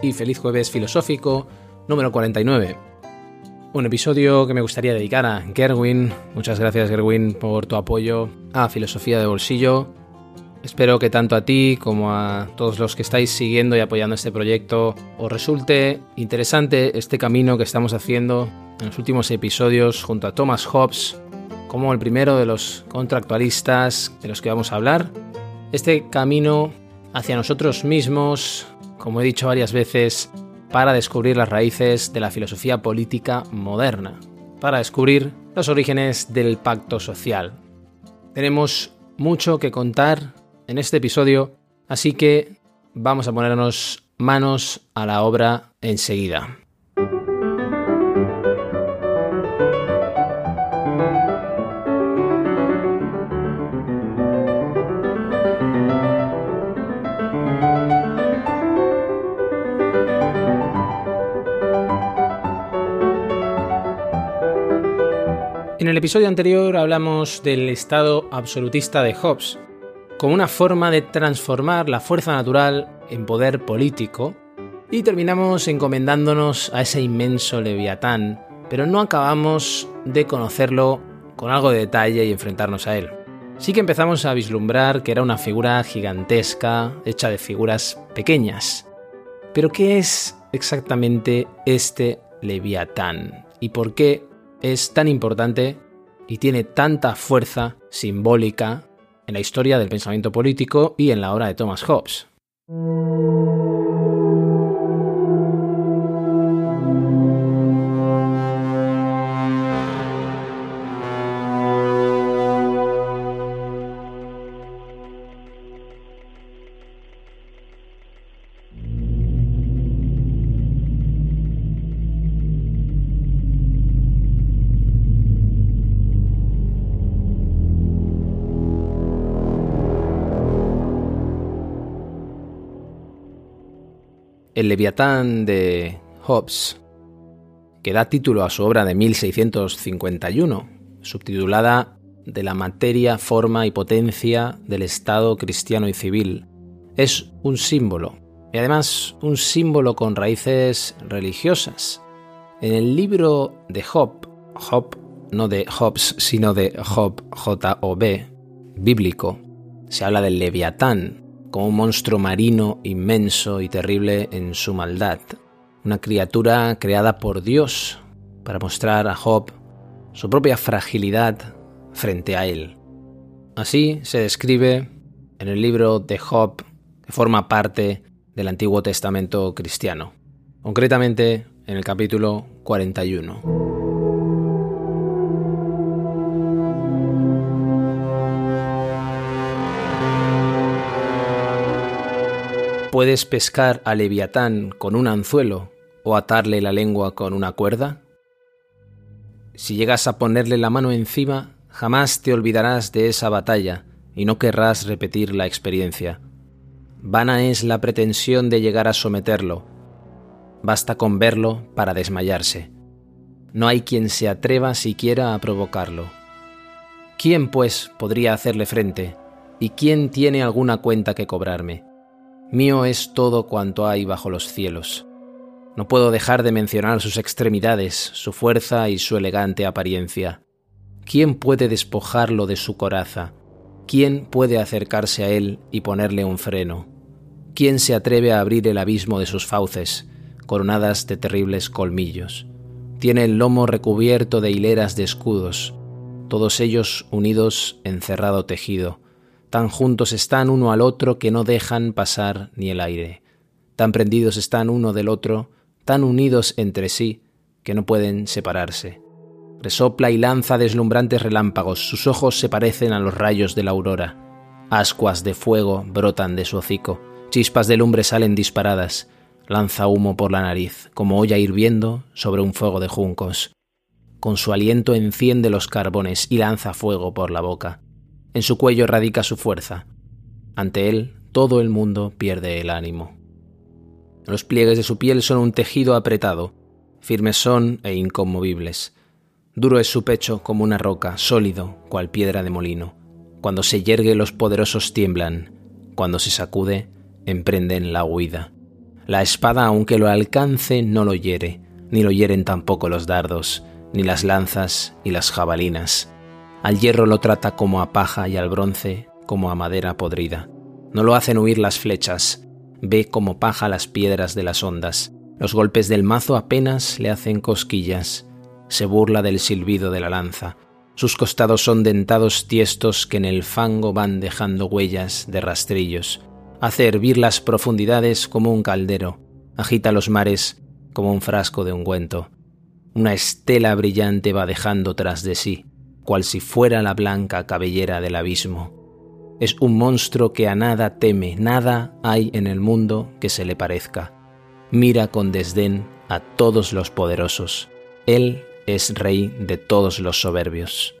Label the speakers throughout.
Speaker 1: Y feliz jueves filosófico número 49. Un episodio que me gustaría dedicar a Gerwin. Muchas gracias Gerwin por tu apoyo a Filosofía de Bolsillo. Espero que tanto a ti como a todos los que estáis siguiendo y apoyando este proyecto os resulte interesante este camino que estamos haciendo en los últimos episodios junto a Thomas Hobbes como el primero de los contractualistas de los que vamos a hablar. Este camino hacia nosotros mismos, como he dicho varias veces, para descubrir las raíces de la filosofía política moderna, para descubrir los orígenes del pacto social. Tenemos mucho que contar en este episodio, así que vamos a ponernos manos a la obra enseguida. El episodio anterior hablamos del estado absolutista de Hobbes, como una forma de transformar la fuerza natural en poder político, y terminamos encomendándonos a ese inmenso leviatán, pero no acabamos de conocerlo con algo de detalle y enfrentarnos a él. Sí que empezamos a vislumbrar que era una figura gigantesca, hecha de figuras pequeñas. Pero ¿qué es exactamente este leviatán? ¿Y por qué es tan importante y tiene tanta fuerza simbólica en la historia del pensamiento político y en la obra de Thomas Hobbes. El Leviatán de Hobbes, que da título a su obra de 1651, subtitulada De la materia, forma y potencia del Estado cristiano y civil, es un símbolo, y además un símbolo con raíces religiosas. En el libro de Job, Job no de Hobbes, sino de Job, J-O-B, bíblico, se habla del Leviatán, como un monstruo marino inmenso y terrible en su maldad, una criatura creada por Dios para mostrar a Job su propia fragilidad frente a él. Así se describe en el libro de Job, que forma parte del Antiguo Testamento cristiano, concretamente en el capítulo 41. ¿Puedes pescar a Leviatán con un anzuelo o atarle la lengua con una cuerda? Si llegas a ponerle la mano encima, jamás te olvidarás de esa batalla y no querrás repetir la experiencia. Vana es la pretensión de llegar a someterlo. Basta con verlo para desmayarse. No hay quien se atreva siquiera a provocarlo. ¿Quién, pues, podría hacerle frente? ¿Y quién tiene alguna cuenta que cobrarme? Mío es todo cuanto hay bajo los cielos. No puedo dejar de mencionar sus extremidades, su fuerza y su elegante apariencia. ¿Quién puede despojarlo de su coraza? ¿Quién puede acercarse a él y ponerle un freno? ¿Quién se atreve a abrir el abismo de sus fauces, coronadas de terribles colmillos? Tiene el lomo recubierto de hileras de escudos, todos ellos unidos en cerrado tejido Tan juntos están uno al otro que no dejan pasar ni el aire. Tan prendidos están uno del otro, tan unidos entre sí, que no pueden separarse. Resopla y lanza deslumbrantes relámpagos, sus ojos se parecen a los rayos de la aurora. Ascuas de fuego brotan de su hocico, chispas de lumbre salen disparadas, lanza humo por la nariz, como olla hirviendo sobre un fuego de juncos. Con su aliento enciende los carbones y lanza fuego por la boca. En su cuello radica su fuerza. Ante él, todo el mundo pierde el ánimo. Los pliegues de su piel son un tejido apretado, firmes son e inconmovibles. Duro es su pecho como una roca, sólido, cual piedra de molino. Cuando se yergue los poderosos tiemblan, cuando se sacude, emprenden la huida. La espada, aunque lo alcance, no lo hiere, ni lo hieren tampoco los dardos, ni las lanzas y las jabalinas. Al hierro lo trata como a paja y al bronce como a madera podrida. No lo hacen huir las flechas, ve como paja las piedras de las ondas. Los golpes del mazo apenas le hacen cosquillas. Se burla del silbido de la lanza. Sus costados son dentados tiestos que en el fango van dejando huellas de rastrillos. Hace hervir las profundidades como un caldero. Agita los mares como un frasco de ungüento. Una estela brillante va dejando tras de sí, cual si fuera la blanca cabellera del abismo es un monstruo que a nada teme, nada hay en el mundo que se le parezca. Mira con desdén a todos los poderosos. Él es rey de todos los soberbios.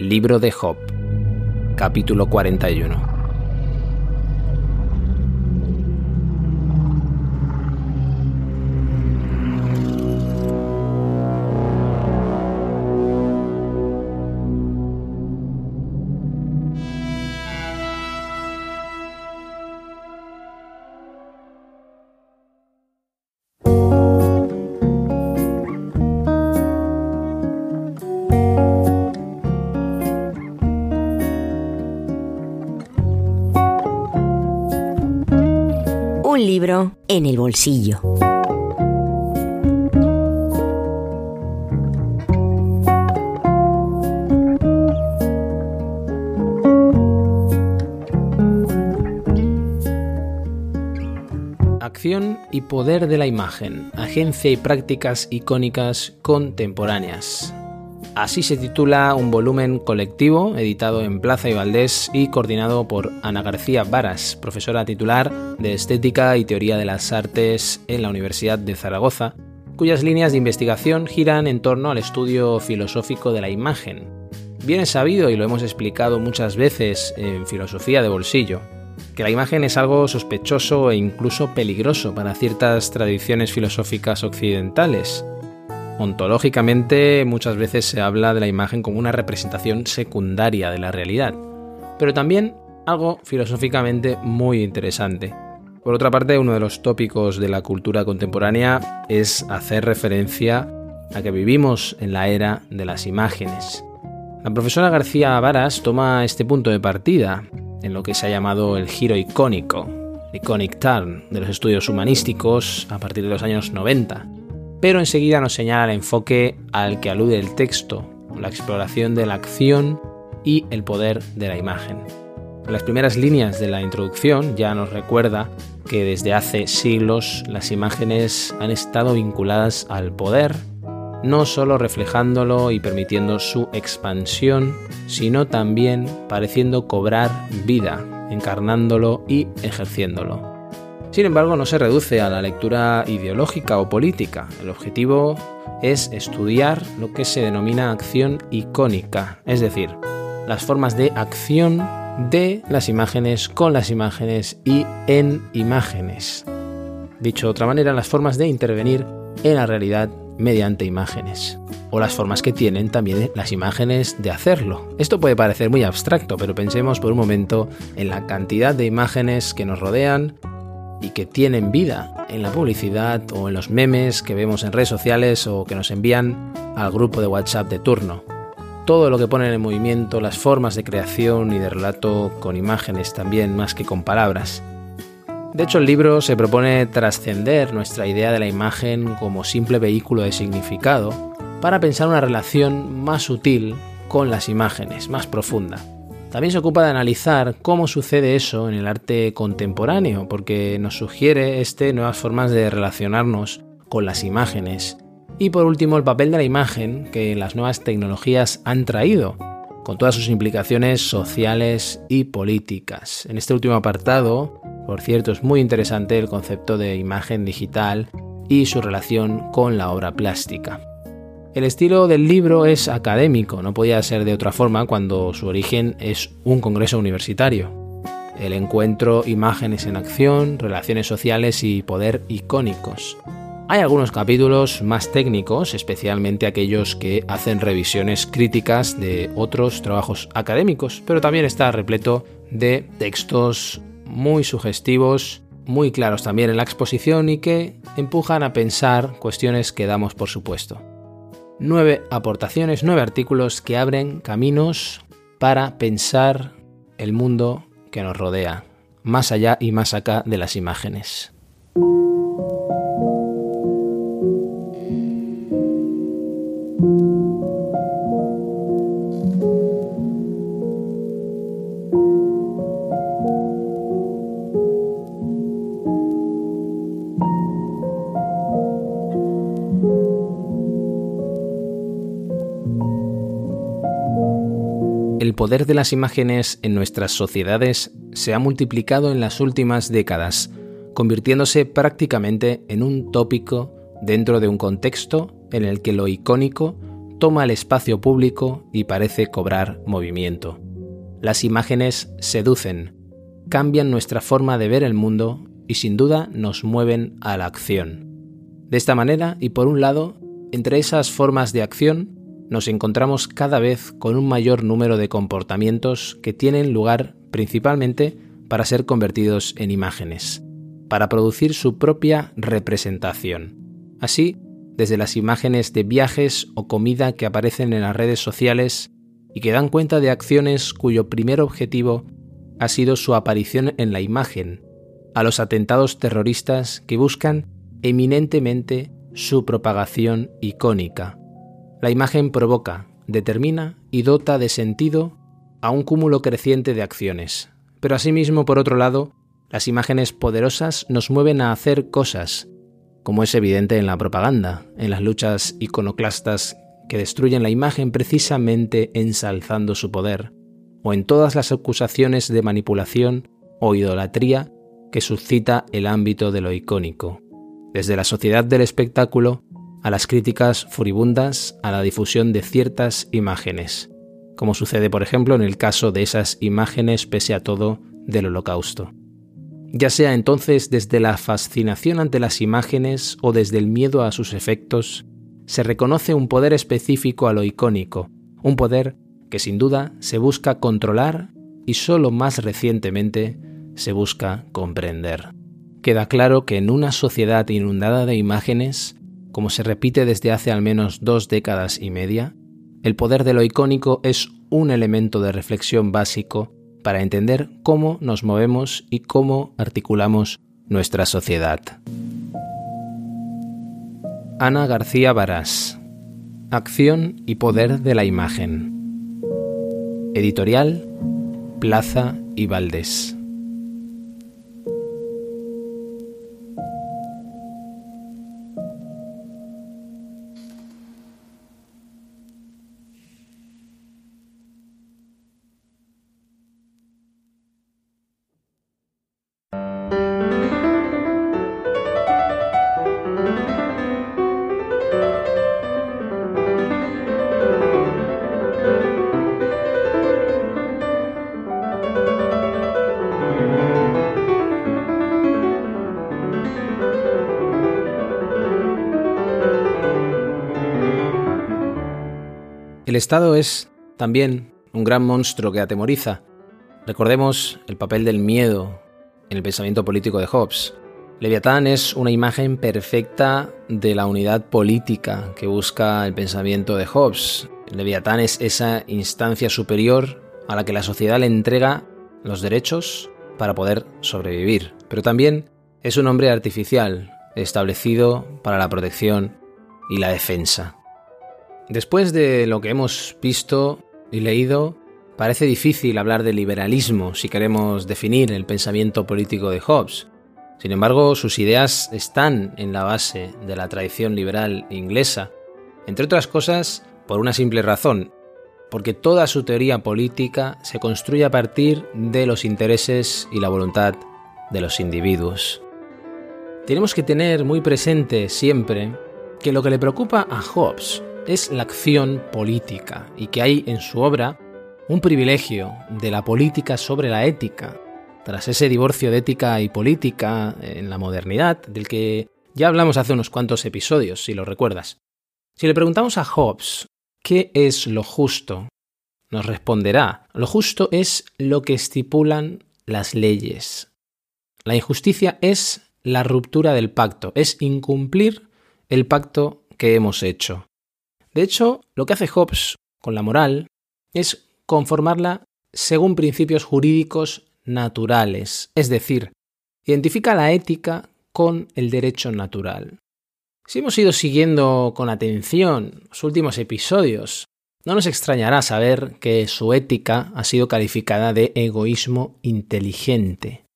Speaker 1: Libro de Job, capítulo 41.
Speaker 2: Libro en el bolsillo.
Speaker 1: Acción y poder de la imagen, agencia y prácticas icónicas contemporáneas. Así se titula un volumen colectivo editado en Plaza y Valdés y coordinado por Ana García Varas, profesora titular de Estética y Teoría de las Artes en la Universidad de Zaragoza, cuyas líneas de investigación giran en torno al estudio filosófico de la imagen. Bien es sabido, y lo hemos explicado muchas veces en Filosofía de Bolsillo, que la imagen es algo sospechoso e incluso peligroso para ciertas tradiciones filosóficas occidentales Ontológicamente muchas veces se habla de la imagen como una representación secundaria de la realidad, pero también algo filosóficamente muy interesante. Por otra parte, uno de los tópicos de la cultura contemporánea es hacer referencia a que vivimos en la era de las imágenes. La profesora García Varas toma este punto de partida en lo que se ha llamado el giro icónico, iconic turn, de los estudios humanísticos a partir de los años 90 pero enseguida nos señala el enfoque al que alude el texto, la exploración de la acción y el poder de la imagen. En las primeras líneas de la introducción ya nos recuerda que desde hace siglos las imágenes han estado vinculadas al poder, no solo reflejándolo y permitiendo su expansión, sino también pareciendo cobrar vida, encarnándolo y ejerciéndolo. Sin embargo, no se reduce a la lectura ideológica o política. El objetivo es estudiar lo que se denomina acción icónica, es decir, las formas de acción de las imágenes con las imágenes y en imágenes. Dicho de otra manera, las formas de intervenir en la realidad mediante imágenes o las formas que tienen también las imágenes de hacerlo. Esto puede parecer muy abstracto, pero pensemos por un momento en la cantidad de imágenes que nos rodean y que tienen vida en la publicidad o en los memes que vemos en redes sociales o que nos envían al grupo de WhatsApp de turno. Todo lo que ponen en movimiento, las formas de creación y de relato con imágenes también más que con palabras. De hecho, el libro se propone trascender nuestra idea de la imagen como simple vehículo de significado para pensar una relación más sutil con las imágenes, más profunda. También se ocupa de analizar cómo sucede eso en el arte contemporáneo, porque nos sugiere este nuevas formas de relacionarnos con las imágenes Y por último, el papel de la imagen que las nuevas tecnologías han traído, con todas sus implicaciones sociales y políticas. En este último apartado, por cierto, es muy interesante el concepto de imagen digital y su relación con la obra plástica. El estilo del libro es académico, no podía ser de otra forma cuando su origen es un congreso universitario. El encuentro imágenes en acción, relaciones sociales y poder icónicos. Hay algunos capítulos más técnicos, especialmente aquellos que hacen revisiones críticas de otros trabajos académicos, pero también está repleto de textos muy sugestivos, muy claros también en la exposición y que empujan a pensar cuestiones que damos por supuesto. Nueve aportaciones, nueve artículos que abren caminos para pensar el mundo que nos rodea, más allá y más acá de las imágenes. El poder de las imágenes en nuestras sociedades se ha multiplicado en las últimas décadas, convirtiéndose prácticamente en un tópico dentro de un contexto en el que lo icónico toma el espacio público y parece cobrar movimiento. Las imágenes seducen, cambian nuestra forma de ver el mundo y sin duda nos mueven a la acción. De esta manera, y por un lado, entre esas formas de acción nos encontramos cada vez con un mayor número de comportamientos que tienen lugar principalmente para ser convertidos en imágenes, para producir su propia representación. Así, desde las imágenes de viajes o comida que aparecen en las redes sociales y que dan cuenta de acciones cuyo primer objetivo ha sido su aparición en la imagen, a los atentados terroristas que buscan eminentemente su propagación icónica, la imagen provoca, determina y dota de sentido a un cúmulo creciente de acciones. Pero asimismo, por otro lado, las imágenes poderosas nos mueven a hacer cosas, como es evidente en la propaganda, en las luchas iconoclastas que destruyen la imagen precisamente ensalzando su poder, o en todas las acusaciones de manipulación o idolatría que suscita el ámbito de lo icónico, desde la sociedad del espectáculo a las críticas furibundas a la difusión de ciertas imágenes, como sucede por ejemplo en el caso de esas imágenes pese a todo del holocausto. Ya sea entonces desde la fascinación ante las imágenes o desde el miedo a sus efectos, se reconoce un poder específico a lo icónico, un poder que sin duda se busca controlar y solo más recientemente se busca comprender. Queda claro que en una sociedad inundada de imágenes, como se repite desde hace al menos dos décadas y media, el poder de lo icónico es un elemento de reflexión básico para entender cómo nos movemos y cómo articulamos nuestra sociedad. Ana García Barás Acción y Poder de la Imagen Editorial Plaza y Valdés El Estado es también un gran monstruo que atemoriza. Recordemos el papel del miedo en el pensamiento político de Hobbes. Leviatán es una imagen perfecta de la unidad política que busca el pensamiento de Hobbes. Leviatán es esa instancia superior a la que la sociedad le entrega los derechos para poder sobrevivir. Pero también es un hombre artificial, establecido para la protección y la defensa. Después de lo que hemos visto y leído, parece difícil hablar de liberalismo si queremos definir el pensamiento político de Hobbes. Sin embargo, sus ideas están en la base de la tradición liberal inglesa, entre otras cosas por una simple razón, porque toda su teoría política se construye a partir de los intereses y la voluntad de los individuos. Tenemos que tener muy presente siempre que lo que le preocupa a Hobbes es la acción política y que hay en su obra un privilegio de la política sobre la ética, tras ese divorcio de ética y política en la modernidad, del que ya hablamos hace unos cuantos episodios, si lo recuerdas. Si le preguntamos a Hobbes qué es lo justo, nos responderá, lo justo es lo que estipulan las leyes. La injusticia es la ruptura del pacto, es incumplir el pacto que hemos hecho. De hecho, lo que hace Hobbes con la moral es conformarla según principios jurídicos naturales, es decir, identifica la ética con el derecho natural. Si hemos ido siguiendo con atención los últimos episodios, no nos extrañará saber que su ética ha sido calificada de egoísmo inteligente.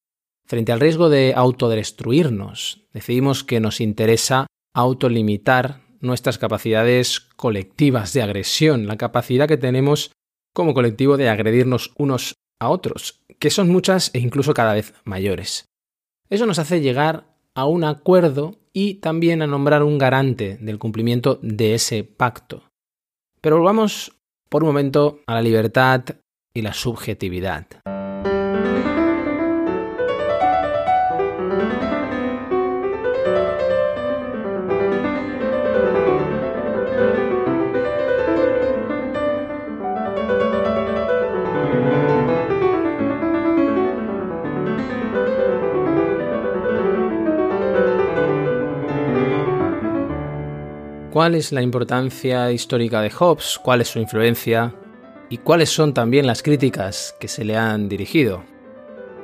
Speaker 1: Frente al riesgo de autodestruirnos, decidimos que nos interesa autolimitar nuestras capacidades colectivas de agresión, la capacidad que tenemos como colectivo de agredirnos unos a otros, que son muchas e incluso cada vez mayores. Eso nos hace llegar a un acuerdo y también a nombrar un garante del cumplimiento de ese pacto. Pero volvamos por un momento a la libertad y la subjetividad. ¿Cuál es la importancia histórica de Hobbes? ¿Cuál es su influencia? ¿Y cuáles son también las críticas que se le han dirigido?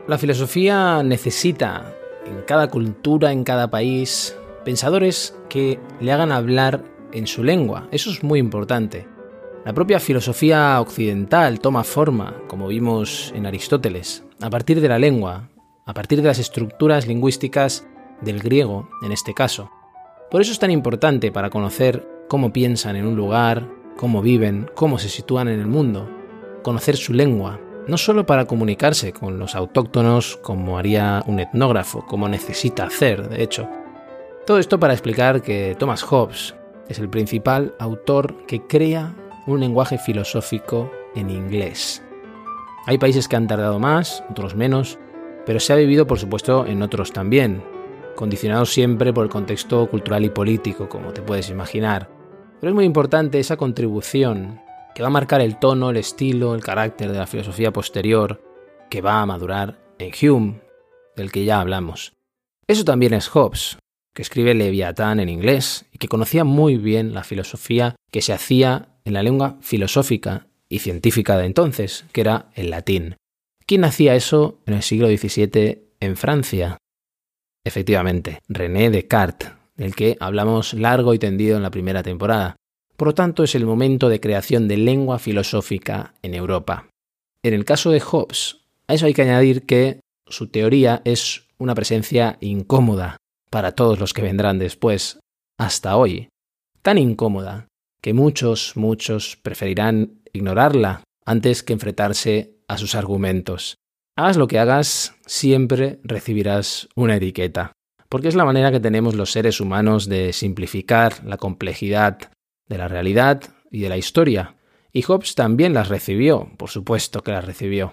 Speaker 1: La filosofía necesita, en cada cultura, en cada país, pensadores que le hagan hablar en su lengua. Eso es muy importante. La propia filosofía occidental toma forma, como vimos en Aristóteles, a partir de la lengua, a partir de las estructuras lingüísticas del griego, en este caso. Por eso es tan importante para conocer cómo piensan en un lugar, cómo viven, cómo se sitúan en el mundo, conocer su lengua, no solo para comunicarse con los autóctonos como haría un etnógrafo, como necesita hacer, de hecho. Todo esto para explicar que Thomas Hobbes es el principal autor que crea un lenguaje filosófico en inglés. Hay países que han tardado más, otros menos, pero se ha vivido por supuesto en otros también, condicionado siempre por el contexto cultural y político, como te puedes imaginar. Pero es muy importante esa contribución que va a marcar el tono, el estilo, el carácter de la filosofía posterior que va a madurar en Hume, del que ya hablamos. Eso también es Hobbes, que escribe Leviatán en inglés y que conocía muy bien la filosofía que se hacía en la lengua filosófica y científica de entonces, que era el latín. ¿Quién hacía eso en el siglo XVII en Francia? Efectivamente, René Descartes, del que hablamos largo y tendido en la primera temporada. Por lo tanto, es el momento de creación de lengua filosófica en Europa. En el caso de Hobbes, a eso hay que añadir que su teoría es una presencia incómoda para todos los que vendrán después, hasta hoy. Tan incómoda que muchos, muchos preferirán ignorarla antes que enfrentarse a sus argumentos. Hagas lo que hagas, siempre recibirás una etiqueta, porque es la manera que tenemos los seres humanos de simplificar la complejidad de la realidad y de la historia. Y Hobbes también las recibió, por supuesto que las recibió.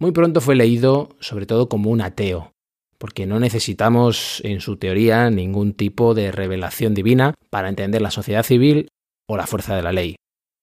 Speaker 1: Muy pronto fue leído sobre todo como un ateo, porque no necesitamos en su teoría ningún tipo de revelación divina para entender la sociedad civil o la fuerza de la ley.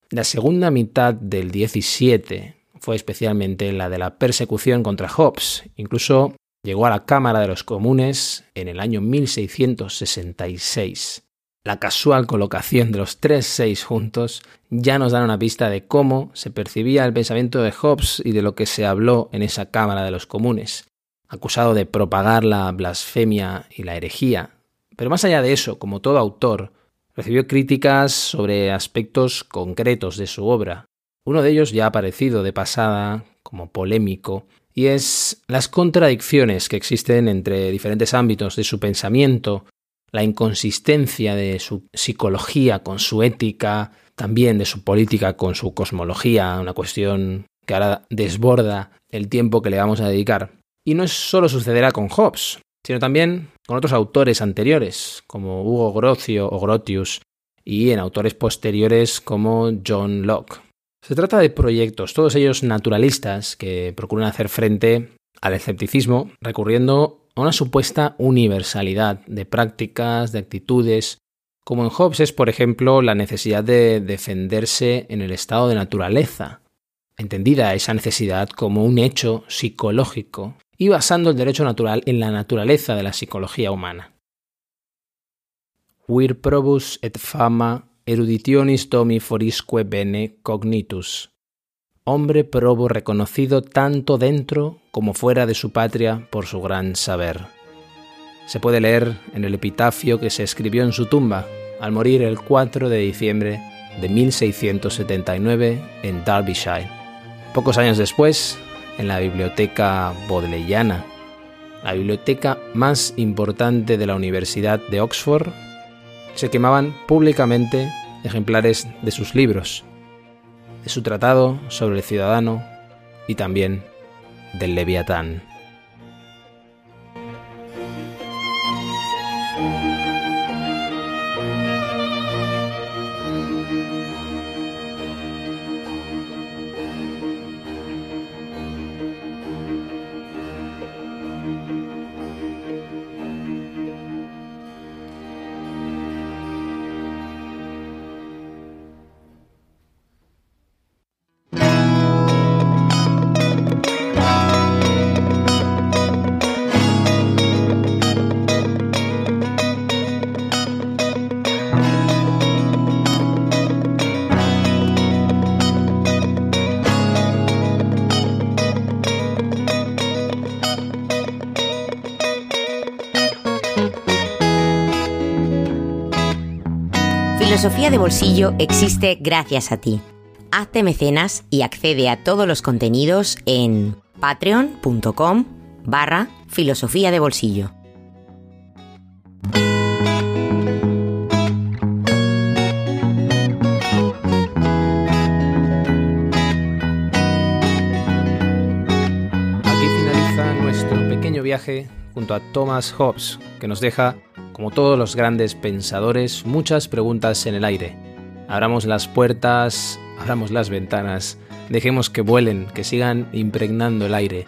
Speaker 1: La segunda mitad del 17 fue especialmente la de la persecución contra Hobbes. Incluso llegó a la Cámara de los Comunes en el año 1666. La casual colocación de los tres seis juntos ya nos da una pista de cómo se percibía el pensamiento de Hobbes y de lo que se habló en esa Cámara de los Comunes, acusado de propagar la blasfemia y la herejía. Pero más allá de eso, como todo autor, recibió críticas sobre aspectos concretos de su obra, uno de ellos ya ha aparecido de pasada como polémico y es las contradicciones que existen entre diferentes ámbitos de su pensamiento, la inconsistencia de su psicología con su ética, también de su política con su cosmología, una cuestión que ahora desborda el tiempo que le vamos a dedicar. Y no solo sucederá con Hobbes, sino también con otros autores anteriores, como Hugo Grocio o Grotius, y en autores posteriores como John Locke. Se trata de proyectos, todos ellos naturalistas, que procuran hacer frente al escepticismo recurriendo a una supuesta universalidad de prácticas, de actitudes, como en Hobbes es, por ejemplo, la necesidad de defenderse en el estado de naturaleza, entendida esa necesidad como un hecho psicológico y basando el derecho natural en la naturaleza de la psicología humana. Vir probus et fama eruditionis domi forisque bene cognitus. Hombre probo reconocido tanto dentro como fuera de su patria por su gran saber. Se puede leer en el epitafio que se escribió en su tumba al morir el 4 de diciembre de 1679 en Derbyshire. Pocos años después, en la biblioteca bodleiana, la biblioteca más importante de la Universidad de Oxford, se quemaban públicamente ejemplares de sus libros, de su tratado sobre el ciudadano y también del Leviatán.
Speaker 2: Filosofía de Bolsillo existe gracias a ti. Hazte mecenas y accede a todos los contenidos en patreon.com barra filosofía de bolsillo.
Speaker 1: Aquí finaliza nuestro pequeño viaje junto a Thomas Hobbes, que nos deja como todos los grandes pensadores, muchas preguntas en el aire. Abramos las puertas, abramos las ventanas, dejemos que vuelen, que sigan impregnando el aire,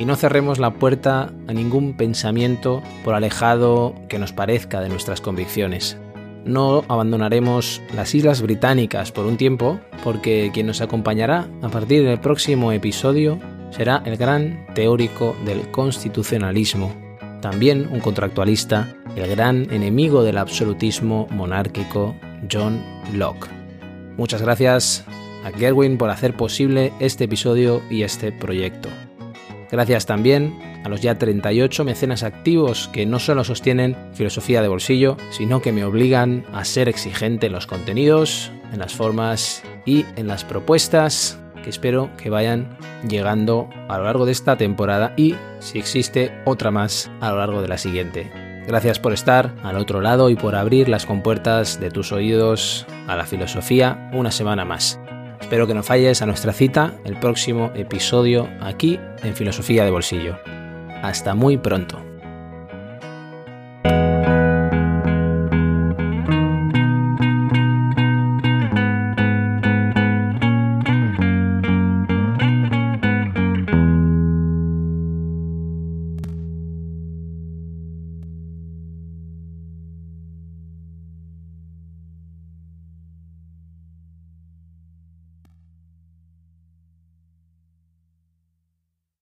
Speaker 1: y no cerremos la puerta a ningún pensamiento por alejado que nos parezca de nuestras convicciones. No abandonaremos las Islas Británicas por un tiempo, porque quien nos acompañará a partir del próximo episodio será el gran teórico del constitucionalismo, también un contractualista, el gran enemigo del absolutismo monárquico, John Locke. Muchas gracias a Gerwin por hacer posible este episodio y este proyecto. Gracias también a los ya 38 mecenas activos que no solo sostienen filosofía de bolsillo, sino que me obligan a ser exigente en los contenidos, en las formas y en las propuestas que espero que vayan llegando a lo largo de esta temporada y, si existe, otra más a lo largo de la siguiente. Gracias por estar al otro lado y por abrir las compuertas de tus oídos a la filosofía una semana más. Espero que no falles a nuestra cita el próximo episodio aquí en Filosofía de Bolsillo. Hasta muy pronto.